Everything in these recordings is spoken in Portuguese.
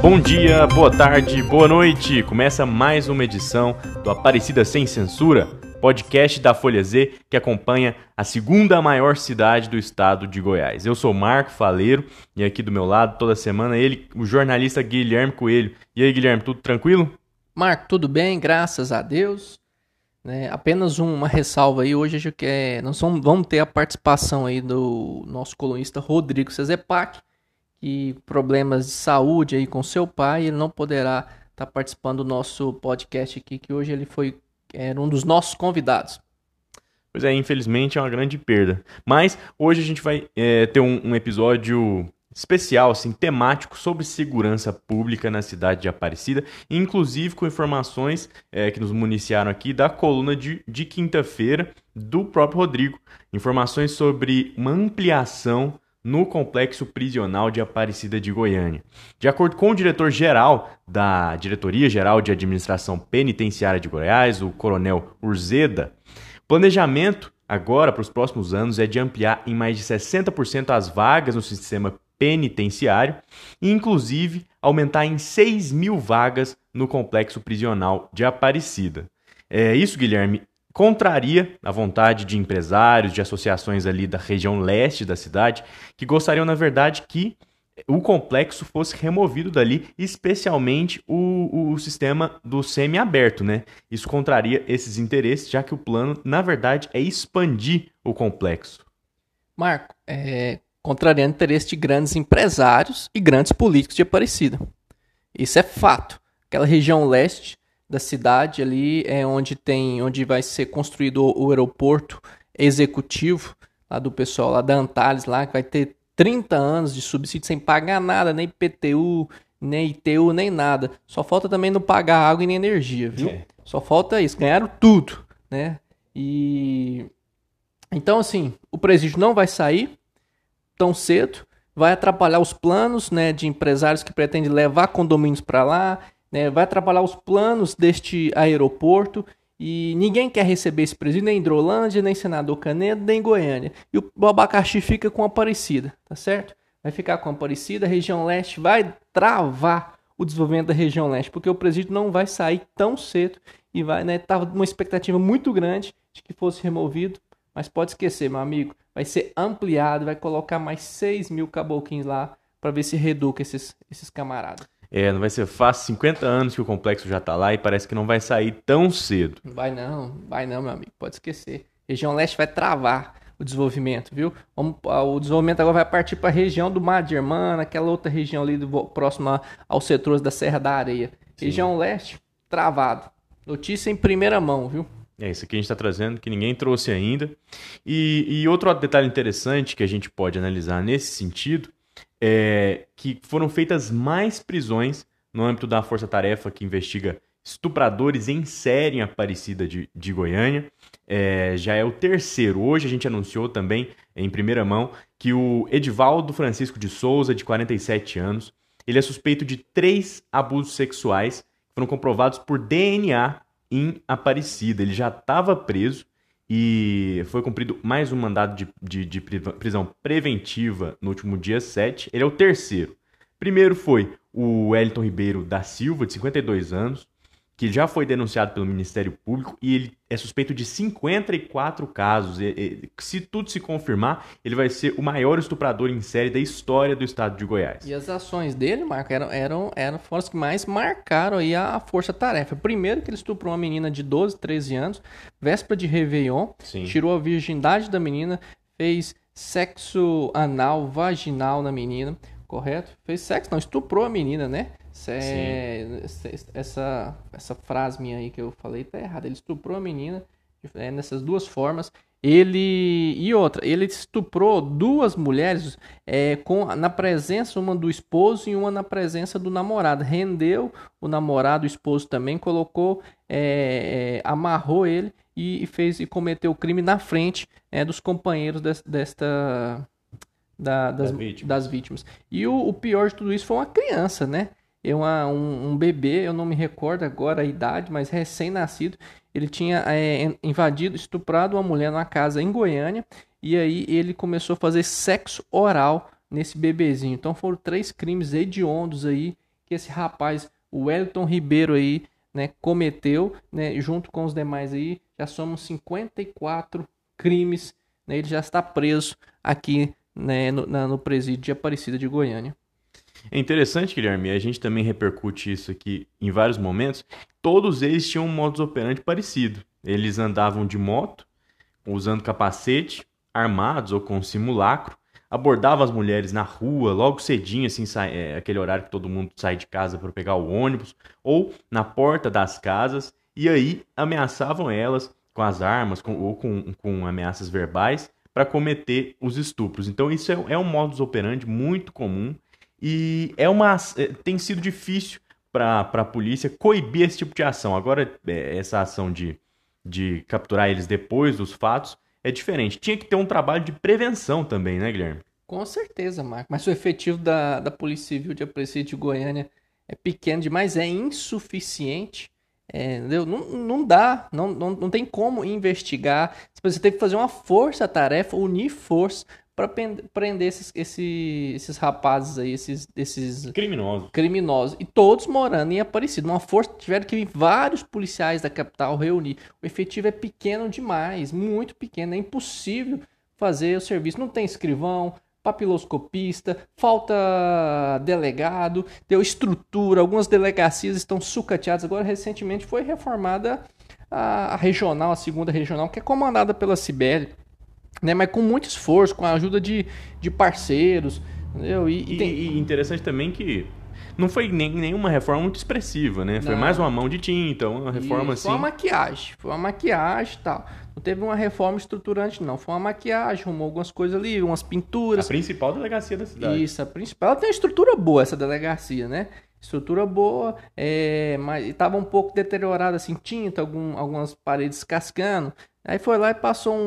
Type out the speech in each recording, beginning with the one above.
Bom dia, boa tarde, boa noite. Começa mais uma edição do Aparecida Sem Censura, podcast da Folha Z que acompanha a segunda maior cidade do estado de Goiás. Eu sou Marco Faleiro e aqui do meu lado toda semana ele, o jornalista Guilherme Coelho. E aí, Guilherme, tudo tranquilo? Marco, tudo bem, graças a Deus. Né, apenas uma ressalva aí, hoje a quer, nós vamos ter a participação aí do nosso colunista Rodrigo Cezepac, que problemas de saúde aí com seu pai, ele não poderá estar tá participando do nosso podcast aqui, que hoje ele foi era um dos nossos convidados. Pois é, infelizmente é uma grande perda. Mas hoje a gente vai é, ter um, um, episódio especial, assim, temático sobre segurança pública na cidade de Aparecida, inclusive com informações é, que nos municiaram aqui da coluna de, de quinta-feira do próprio Rodrigo. Informações sobre uma ampliação no complexo prisional de Aparecida de Goiânia. De acordo com o diretor-geral da Diretoria Geral de Administração Penitenciária de Goiás, o coronel Urzeda, o planejamento agora para os próximos anos é de ampliar em mais de 60% as vagas no sistema penitenciário e, inclusive, aumentar em 6 mil vagas no complexo prisional de Aparecida. É isso, Guilherme, contraria a vontade de empresários, de associações ali da região leste da cidade, que gostariam, na verdade, que o complexo fosse removido dali, especialmente o, o sistema do semi-aberto, né? Isso contraria esses interesses, já que o plano, na verdade, é expandir o complexo. Marco, é, contrariando o interesse de grandes empresários e grandes políticos de Aparecida. Isso é fato. Aquela região leste da cidade ali é onde tem onde vai ser construído o, aeroporto executivo lá do pessoal lá da Antares lá que vai ter 30 anos de subsídio sem pagar nada, nem PTU, nem ITU, nem nada. Só falta também não pagar água e nem energia, viu? É. Só falta isso, ganharam tudo, né? E então assim, o presídio não vai sair tão cedo, vai atrapalhar os planos, né, de empresários que pretendem levar condomínios para lá né, vai atrapalhar os planos deste aeroporto e ninguém quer receber esse presídio, nem Hidrolândia, nem Senador Canedo, nem Goiânia. E o abacaxi fica com a Aparecida, tá certo? Vai ficar com a Aparecida, a região leste vai travar o desenvolvimento da região leste, porque o presídio não vai sair tão cedo e vai, né, tava uma expectativa muito grande de que fosse removido, mas pode esquecer, meu amigo, vai ser ampliado, vai colocar mais 6 mil caboclinhos lá para ver se reduca esses, esses camaradas. É, não vai ser fácil. 50 anos que o complexo já está lá e parece que não vai sair tão cedo. Vai não, vai não, meu amigo. Pode esquecer. Região Leste vai travar o desenvolvimento, viu? Vamos, o desenvolvimento agora vai partir para a região do Mar de Irmã, aquela outra região ali do, próxima aos setores da Serra da Areia. Sim. Região Leste, travado. Notícia em primeira mão, viu? É isso que a gente está trazendo, que ninguém trouxe ainda. E, e outro detalhe interessante que a gente pode analisar nesse sentido é, que foram feitas mais prisões no âmbito da Força Tarefa que investiga estupradores em série em Aparecida de, de Goiânia. É, já é o terceiro. Hoje a gente anunciou também, em primeira mão, que o Edivaldo Francisco de Souza, de 47 anos, ele é suspeito de três abusos sexuais que foram comprovados por DNA em Aparecida. Ele já estava preso e foi cumprido mais um mandado de, de, de, prisão preventiva no último dia 7. Ele é o terceiro. Primeiro foi o Wellington Ribeiro da Silva, de 52 anos que já foi denunciado pelo Ministério Público e ele é suspeito de 54 casos. E, e, se tudo se confirmar, ele vai ser o maior estuprador em série da história do estado de Goiás. E as ações dele, Marco, eram, eram, eram foram as que mais marcaram aí a força-tarefa. Primeiro que ele estuprou uma menina de 12, 13 anos, véspera de Réveillon, Sim. tirou a virgindade da menina, fez sexo anal, vaginal na menina, correto? Fez sexo, não, estuprou a menina, né? É, essa, essa frase minha aí que eu falei tá errada. Ele estuprou a menina é, nessas duas formas. Ele e outra, ele estuprou duas mulheres é, com na presença uma do esposo e uma na presença do namorado. Rendeu o namorado, o esposo também colocou, é, é amarrou ele e fez e cometeu o crime na frente dos companheiros des, desta da, das, vítimas. das, vítimas. E o, o pior de tudo isso foi uma criança, né? Eu, um, um, bebê, eu não me recordo agora a idade, mas recém-nascido, ele tinha é, invadido, estuprado uma mulher numa casa em Goiânia, e aí ele começou a fazer sexo oral nesse bebezinho. Então foram três crimes hediondos aí que esse rapaz, o Wellington Ribeiro aí, né, cometeu, né, junto com os demais aí, já somos 54 crimes, né, ele já está preso aqui né, no, na, no presídio de Aparecida de Goiânia. É interessante, Guilherme, a gente também repercute isso aqui em vários momentos. Todos eles tinham um modus operandi parecido. Eles andavam de moto, usando capacete, armados ou com simulacro, abordavam as mulheres na rua, logo cedinho, assim, é, aquele horário que todo mundo sai de casa para pegar o ônibus, ou na porta das casas, e aí ameaçavam elas com as armas com, ou com, com ameaças verbais para cometer os estupros. Então isso é, é um modus operandi muito comum e é uma, é, tem sido difícil para a polícia coibir esse tipo de ação. Agora, é, essa ação de, de capturar eles depois dos fatos é diferente. Tinha que ter um trabalho de prevenção também, né, Guilherme? Com certeza, Marco. Mas o efetivo da, da Polícia Civil de Aparecida de Goiânia é pequeno demais, é insuficiente. É, não, não dá, não, não, não tem como investigar. Você tem que fazer uma força-tarefa, unir força para prender esses, esses, esses rapazes aí, esses, esses criminosos. criminosos. E todos morando em Aparecida. Uma força, tiveram que vir vários policiais da capital reunir. O efetivo é pequeno demais, muito pequeno. É impossível fazer o serviço. Não tem escrivão, papiloscopista, falta delegado, deu estrutura. Algumas delegacias estão sucateadas. Agora, recentemente, foi reformada a, regional, a segunda regional, que é comandada pela Cibele né? Mas com muito esforço, com a ajuda de, de parceiros, entendeu? E, e, tem... e interessante também que não foi nem, nenhuma reforma muito expressiva, né? Foi não. mais uma mão de tinta, uma reforma Isso, assim. Foi uma maquiagem, foi uma maquiagem e tal. Não teve uma reforma estruturante, não. Foi uma maquiagem, arrumou algumas coisas ali, umas pinturas. A principal delegacia da cidade. Isso, a principal. Ela tem uma estrutura boa, essa delegacia, né? Estrutura boa, é, mas estava um pouco deteriorada, assim, tinta, algum, algumas paredes cascando. Aí foi lá e passou um,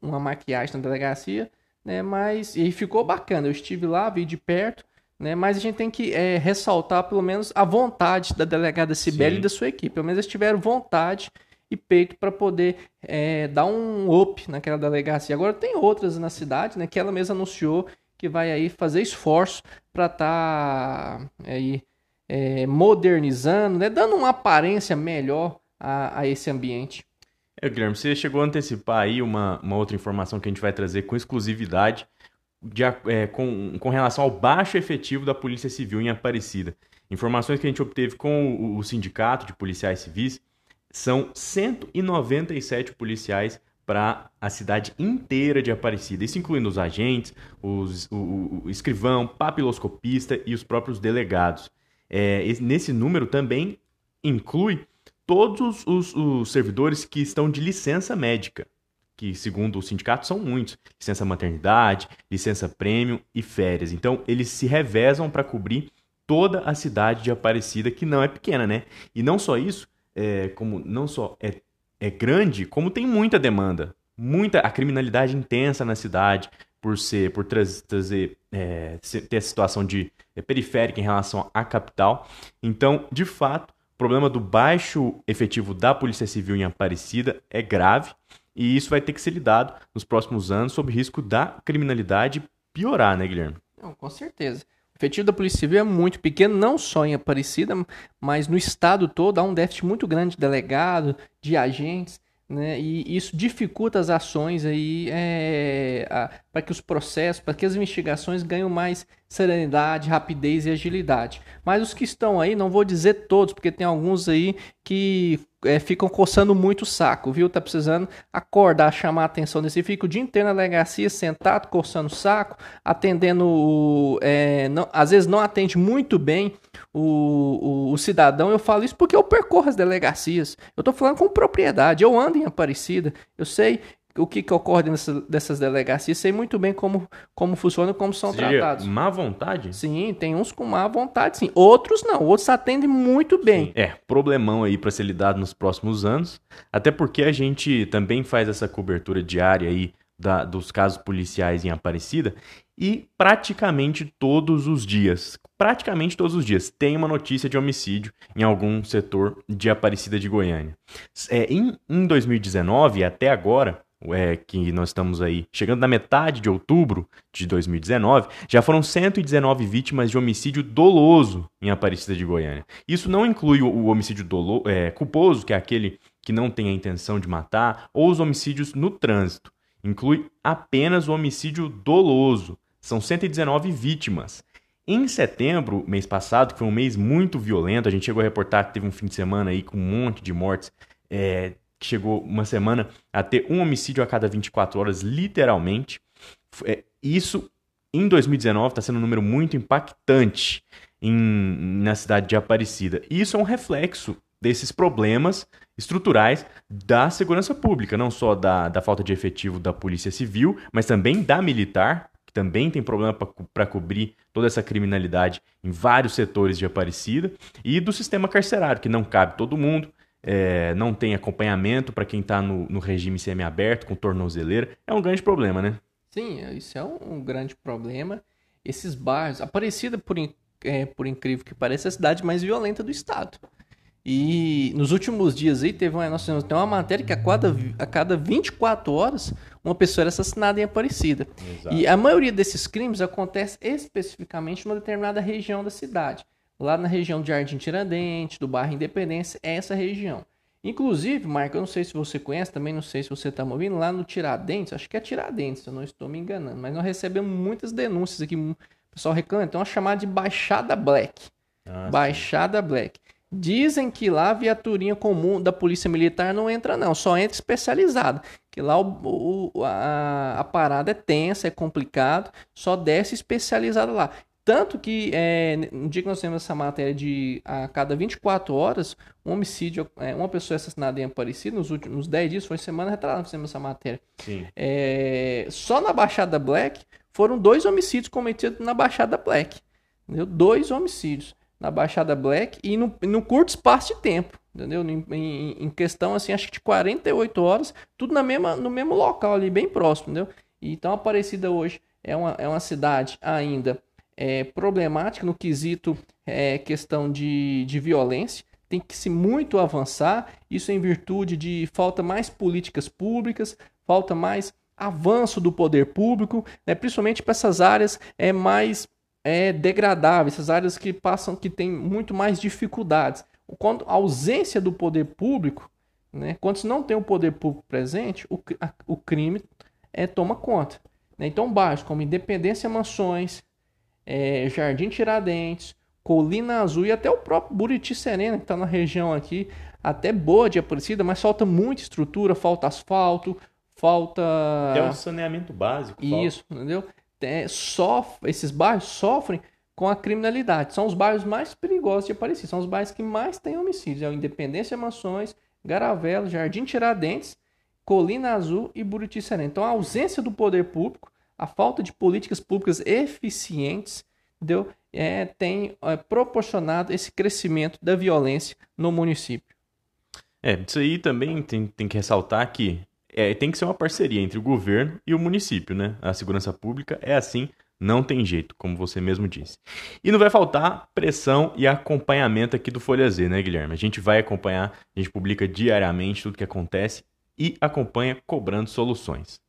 um, uma maquiagem na delegacia, né? Mas e ficou bacana. Eu estive lá, vi de perto, né? Mas a gente tem que é, ressaltar pelo menos a vontade da delegada Sibeli e da sua equipe. Pelo menos eles tiveram vontade e peito para poder é, dar um up naquela delegacia. Agora tem outras na cidade, né? Que ela mesma anunciou que vai aí fazer esforço para estar tá, aí é, modernizando, né? Dando uma aparência melhor a, a esse ambiente. É, Guilherme, você chegou a antecipar aí uma, uma outra informação que a gente vai trazer com exclusividade de, é, com, com relação ao baixo efetivo da Polícia Civil em Aparecida. Informações que a gente obteve com o, o sindicato de policiais civis são 197 policiais para a cidade inteira de Aparecida, isso incluindo os agentes, os, o, o escrivão, papiloscopista e os próprios delegados. É, nesse número também inclui todos os, os servidores que estão de licença médica, que segundo o sindicato são muitos, licença maternidade, licença prêmio e férias. Então eles se revezam para cobrir toda a cidade de Aparecida, que não é pequena, né? E não só isso, é, como não só é, é grande, como tem muita demanda, muita a criminalidade intensa na cidade por ser, por trazer, é, ter a situação de é, periférica em relação à capital. Então, de fato, problema do baixo efetivo da Polícia Civil em Aparecida é grave e isso vai ter que ser lidado nos próximos anos sob risco da criminalidade piorar, né, Guilherme? Não, com certeza. O efetivo da Polícia Civil é muito pequeno, não só em Aparecida, mas no estado todo há um déficit muito grande de delegado, de agentes. Né? E isso dificulta as ações aí é, para que os processos, para que as investigações ganhem mais serenidade, rapidez e agilidade. Mas os que estão aí, não vou dizer todos, porque tem alguns aí que é, ficam coçando muito o saco, viu? Tá precisando acordar, chamar a atenção desse. Fica o dia inteiro na delegacia, sentado, coçando o saco, atendendo. É, não, às vezes não atende muito bem o, o, o, cidadão. Eu falo isso porque eu percorro as delegacias. Eu tô falando com propriedade. Eu ando em Aparecida. Eu sei o que, que ocorre nessa, dessas delegacias, sei muito bem como, como funciona, como são tratados. Má vontade? Sim, tem uns com má vontade, sim. Outros não, outros atendem muito bem. Sim. É, problemão aí para ser lidado nos próximos anos, até porque a gente também faz essa cobertura diária aí da, dos casos policiais em Aparecida e praticamente todos os dias, praticamente todos os dias, tem uma notícia de homicídio em algum setor de Aparecida de Goiânia. É, em, em 2019, até agora, é, que nós estamos aí chegando na metade de outubro de 2019, já foram 119 vítimas de homicídio doloso em Aparecida de Goiânia. Isso não inclui o, homicídio dolo, é, culposo, que é aquele que não tem a intenção de matar, ou os homicídios no trânsito. Inclui apenas o homicídio doloso. São 119 vítimas. Em setembro, mês passado, que foi um mês muito violento, a gente chegou a reportar que teve um fim de semana aí com um monte de mortes, é, que chegou uma semana a ter um homicídio a cada 24 horas, literalmente. É, isso em 2019 está sendo um número muito impactante em, na cidade de Aparecida. E isso é um reflexo desses problemas estruturais da segurança pública, não só da, da falta de efetivo da Polícia Civil, mas também da militar, que também tem problema para cobrir toda essa criminalidade em vários setores de Aparecida, e do sistema carcerário, que não cabe todo mundo, é, não tem acompanhamento para quem está no, no, regime semiaberto, com tornozeleira. É um grande problema, né? Sim, isso é um, um grande problema. Esses bairros, Aparecida, por, é, por incrível que pareça, é a cidade mais violenta do estado. E nos últimos dias aí teve uma, nós temos, tem uma matéria que a cada, a cada 24 horas uma pessoa era assassinada em Aparecida. Exato. E a maioria desses crimes acontece especificamente numa determinada região da cidade. Lá na região de Jardim Tiradentes, do bairro Independência, é essa região. Inclusive, Marco, eu não sei se você conhece, também não sei se você está me ouvindo, lá no Tiradentes, acho que é Tiradentes, se eu não estou me enganando, mas nós recebemos muitas denúncias aqui, o pessoal reclama, então é uma chamada de Baixada Black. Ah, Baixada sim. Black. Dizem que lá a viaturinha comum da polícia militar não entra, não, só entra especializada. Que lá o, o, a, a, parada é tensa, é complicado, só desce especializada lá. Tanto que é, no dia que nós temos essa matéria de a cada 24 horas, um homicídio, é, uma pessoa assassinada em Aparecida, nos últimos 10 dias, foi semana retrasada nós fizemos essa matéria. É, só na Baixada Black foram dois homicídios cometidos na Baixada Black. Entendeu? Dois homicídios na Baixada Black e no, no curto espaço de tempo, entendeu? Em, em, em, questão, assim, acho que de 48 horas, tudo na mesma, no mesmo local ali, bem próximo, entendeu? Então, Aparecida hoje é uma, é uma cidade ainda é, problemática no quesito é, questão de, de violência, tem que se muito avançar, isso em virtude de falta mais políticas públicas, falta mais avanço do poder público, né, principalmente para essas áreas é mais é, degradável, essas áreas que passam, que têm muito mais dificuldades. Quando a ausência do poder público, né, quando se não tem o poder público presente, o, a, o crime é, toma conta. Né? Então, bairros como Independência Mansões, é, Jardim Tiradentes, Colina Azul e até o próprio Buriti Serena, que está na região aqui, até boa de Aparecida, mas falta muita estrutura, falta asfalto, falta. Até um saneamento básico. Isso, falta. entendeu? é, esses bairros sofrem com a criminalidade. São os bairros mais perigosos de Aparecida. São os bairros que mais têm homicídios. É o Independência Mansões, Garavelo, Jardim Tiradentes, Colina Azul e Buriti Serena. Então, a ausência do poder público, a falta de políticas públicas eficientes, deu, é, tem é, proporcionado esse crescimento da violência no município. É, isso aí também tem, tem que ressaltar que é, tem que ser uma parceria entre o governo e o município, né? A segurança pública é assim, não tem jeito, como você mesmo disse. E não vai faltar pressão e acompanhamento aqui do Folha Z, né, Guilherme? A gente vai acompanhar, a gente publica diariamente tudo que acontece e acompanha cobrando soluções.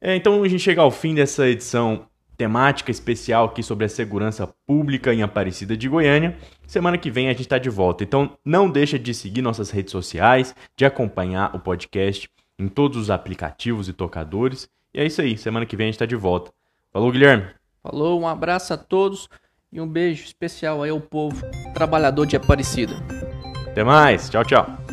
É, então a gente chega ao fim dessa edição temática especial aqui sobre a segurança pública em Aparecida de Goiânia. Semana que vem a gente está de volta. Então não deixa de seguir nossas redes sociais, de acompanhar o podcast em todos os aplicativos e tocadores. E é isso aí, semana que vem a gente está de volta. Falou, Guilherme. Falou, um abraço a todos e um beijo especial aí ao povo trabalhador de Aparecida. Até mais, tchau, tchau.